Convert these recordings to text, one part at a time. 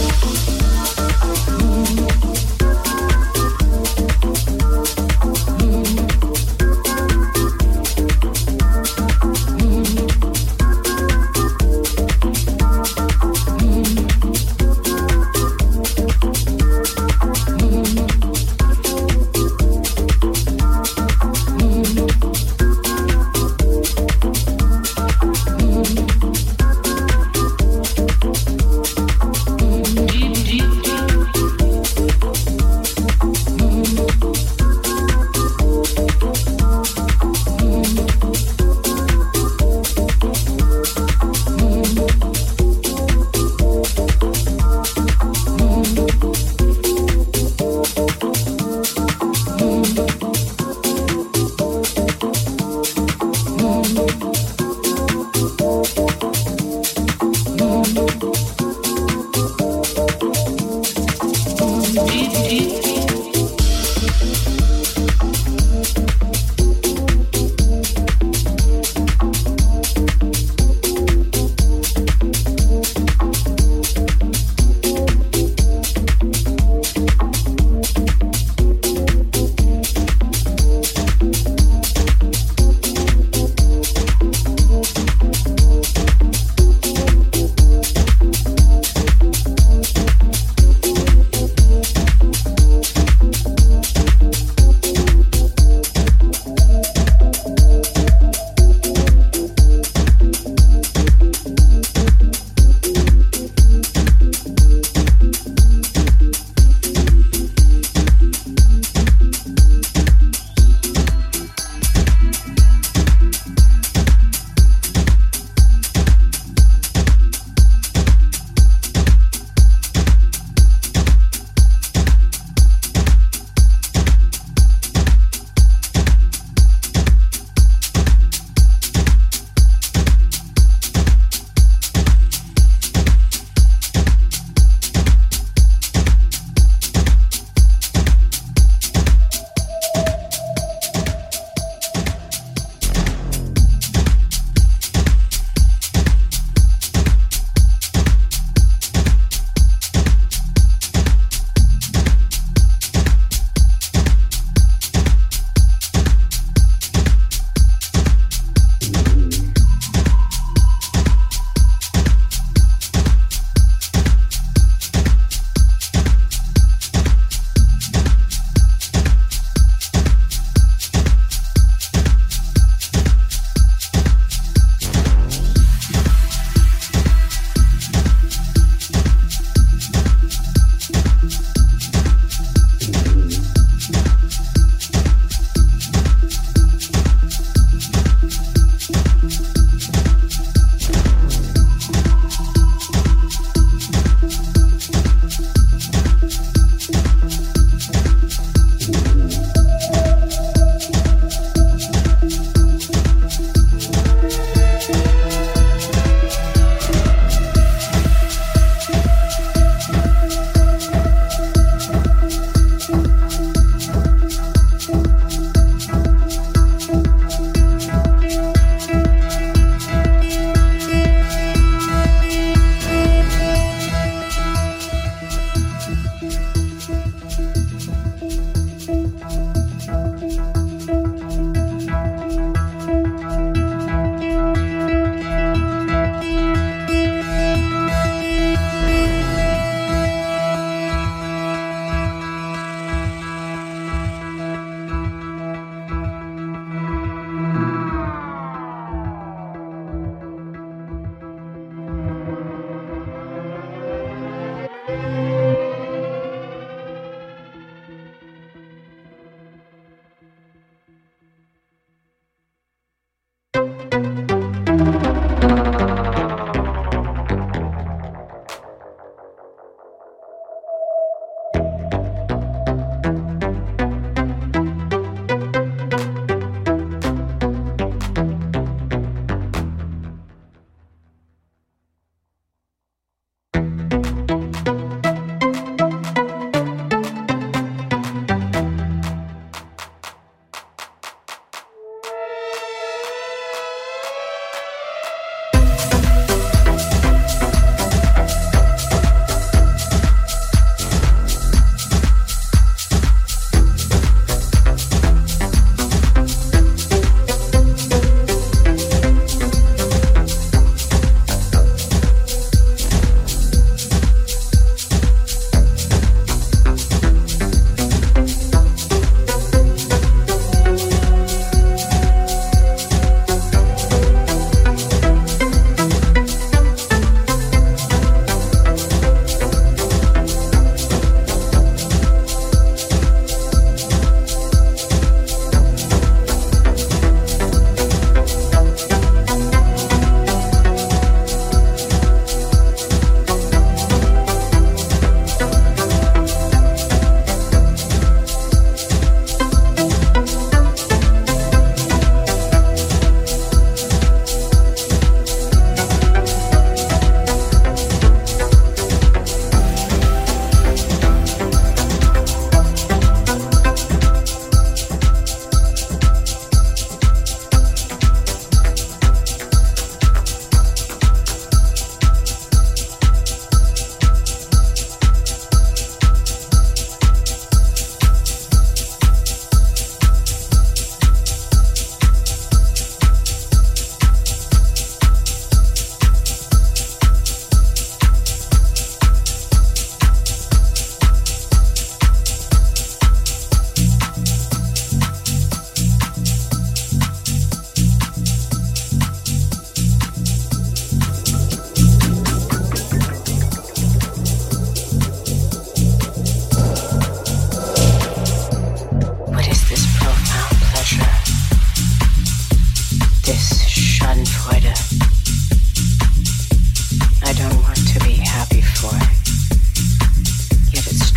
Música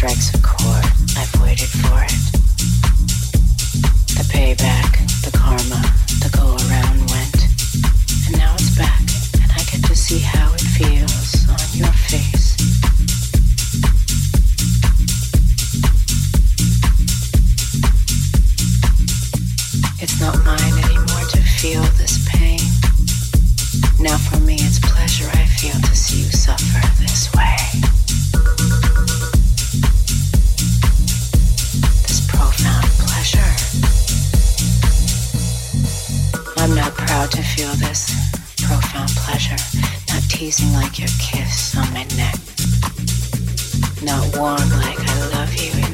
strikes a chord. I've waited for it. The payback, the karma, the go around went. And now it's back, and I get to see how it feels on your face. It's not mine anymore to feel this pain. Now for me, it's pleasure I feel to see you suffer this way. squeezing like your kiss on my neck. Not warm like I love you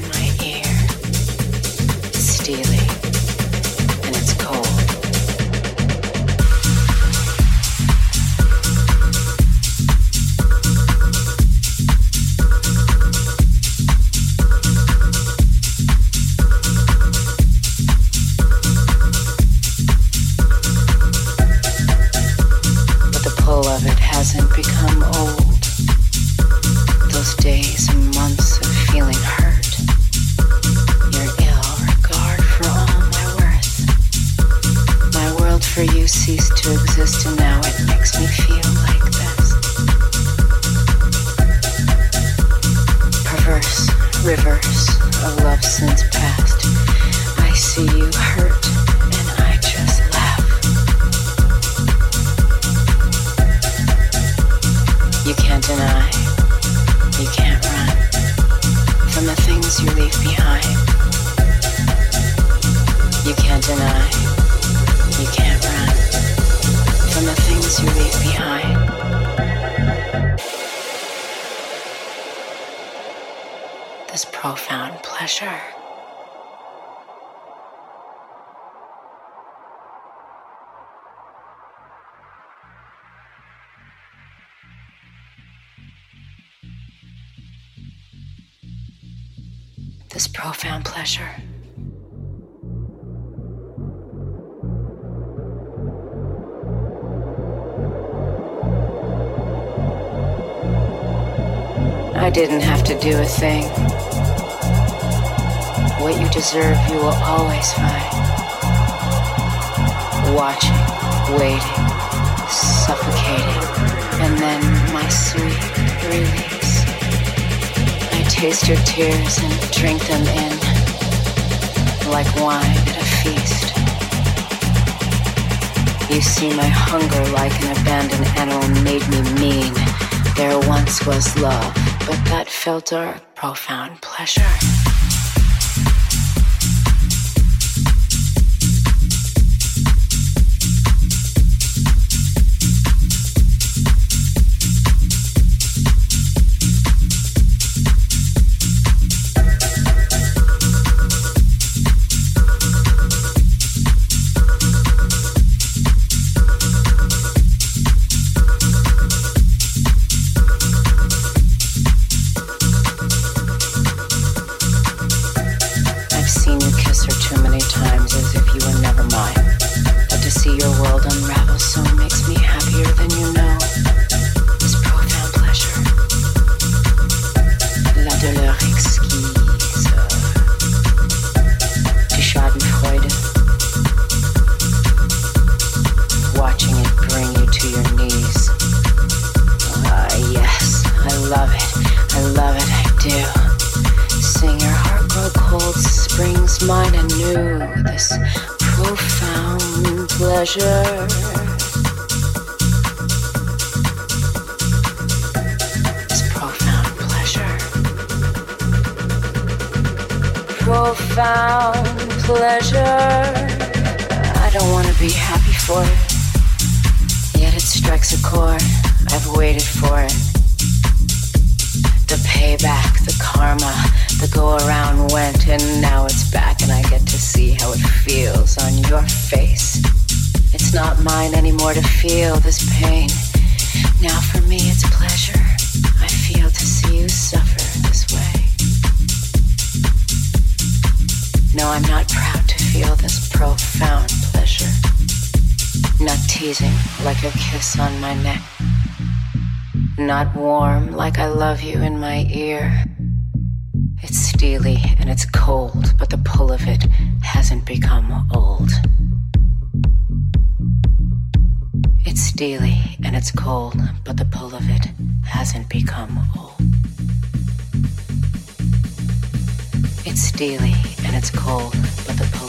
I didn't have to do a thing. What you deserve, you will always find. Watching, waiting, suffocating, and then my sweet release. I taste your tears and drink them in like wine at a feast. You see my hunger like an abandoned animal made me mean. There once was love with that felt dark, profound pleasure. I'm not proud to feel this profound pleasure. Not teasing like your kiss on my neck. Not warm like I love you in my ear. It's steely and it's cold, but the pull of it hasn't become old. It's steely and it's cold, but the pull of it hasn't become old. It's steely and it's cold, but the pull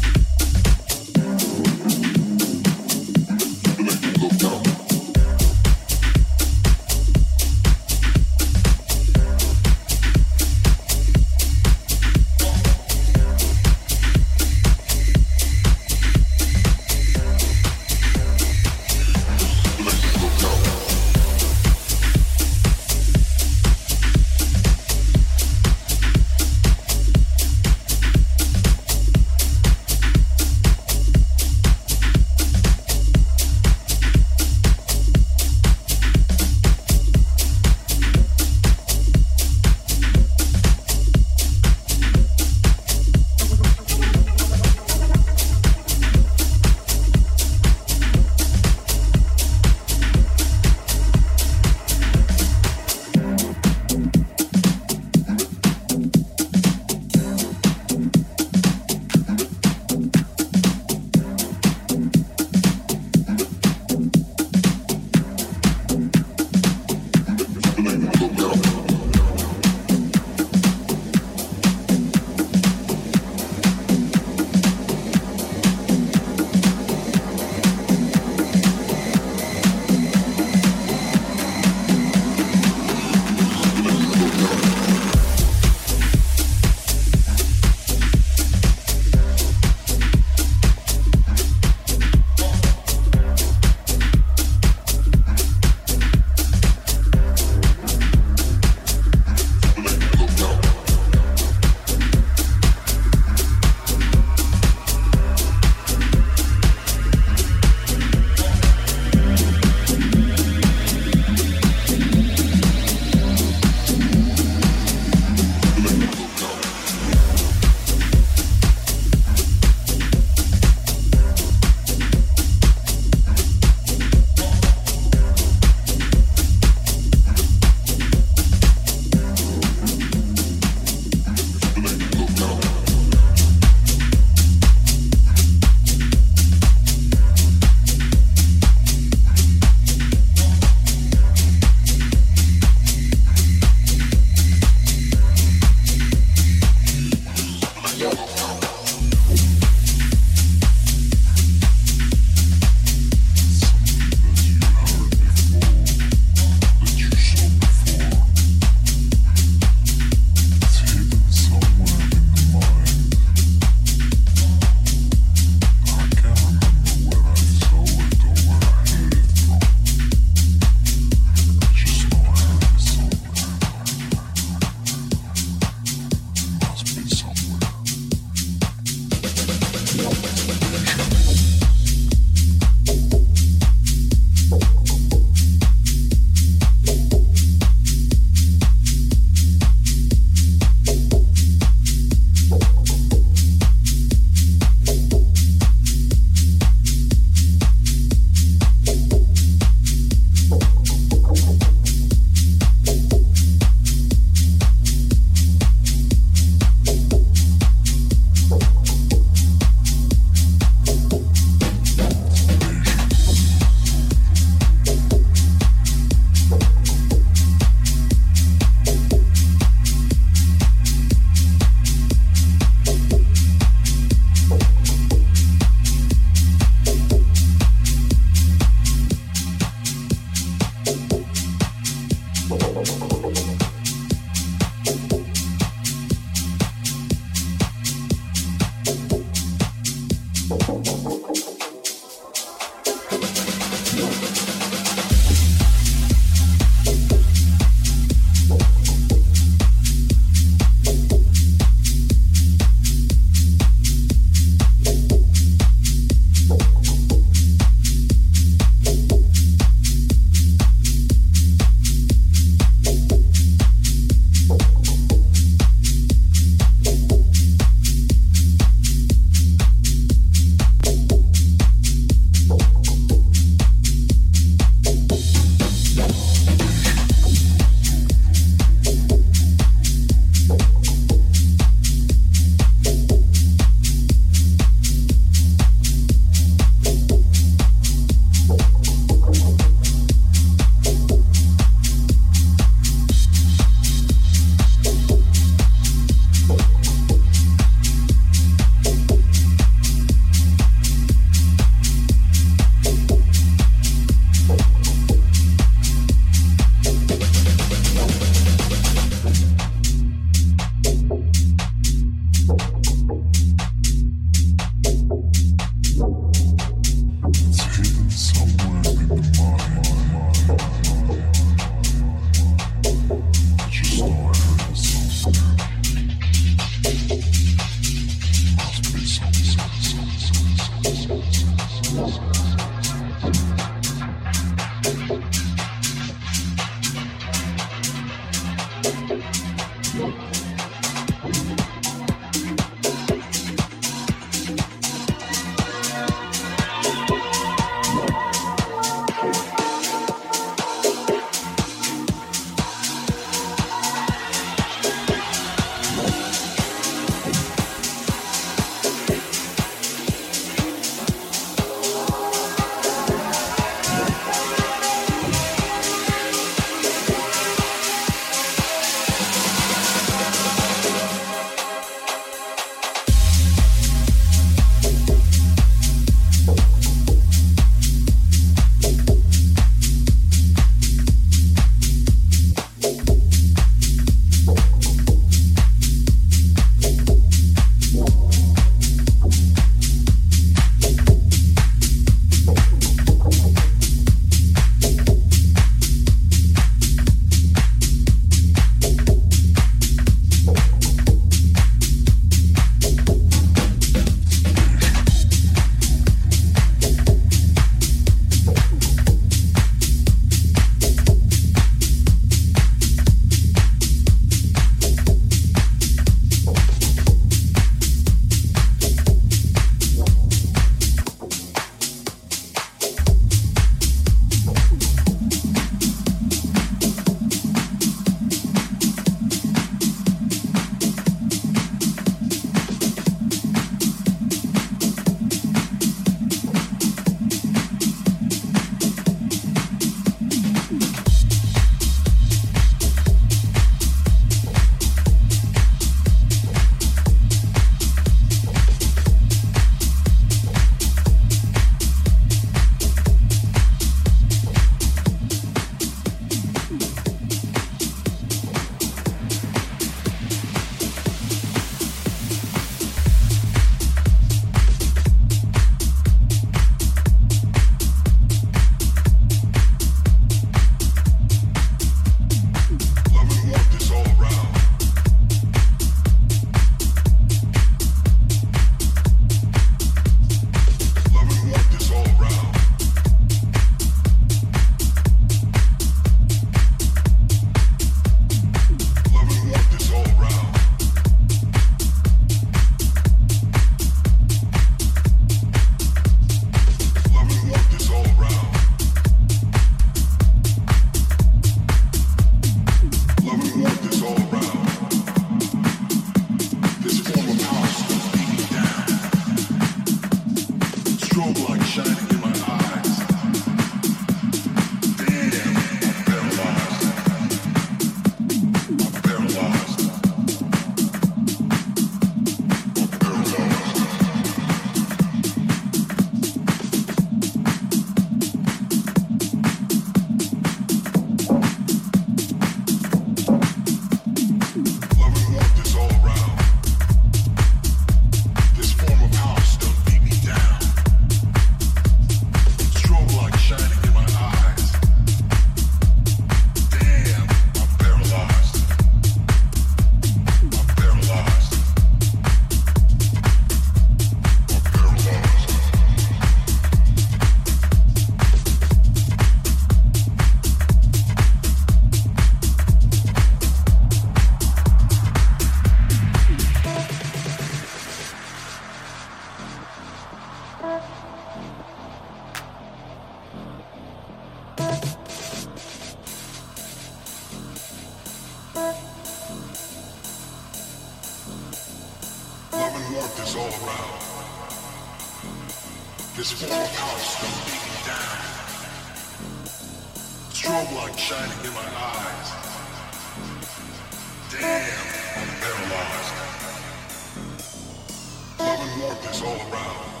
Is all around.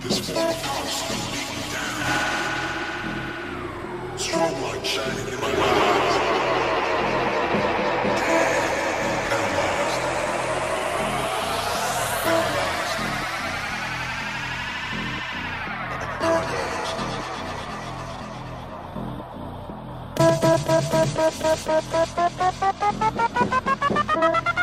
This form of constant beating down. Strobe light shining in my eyes. You.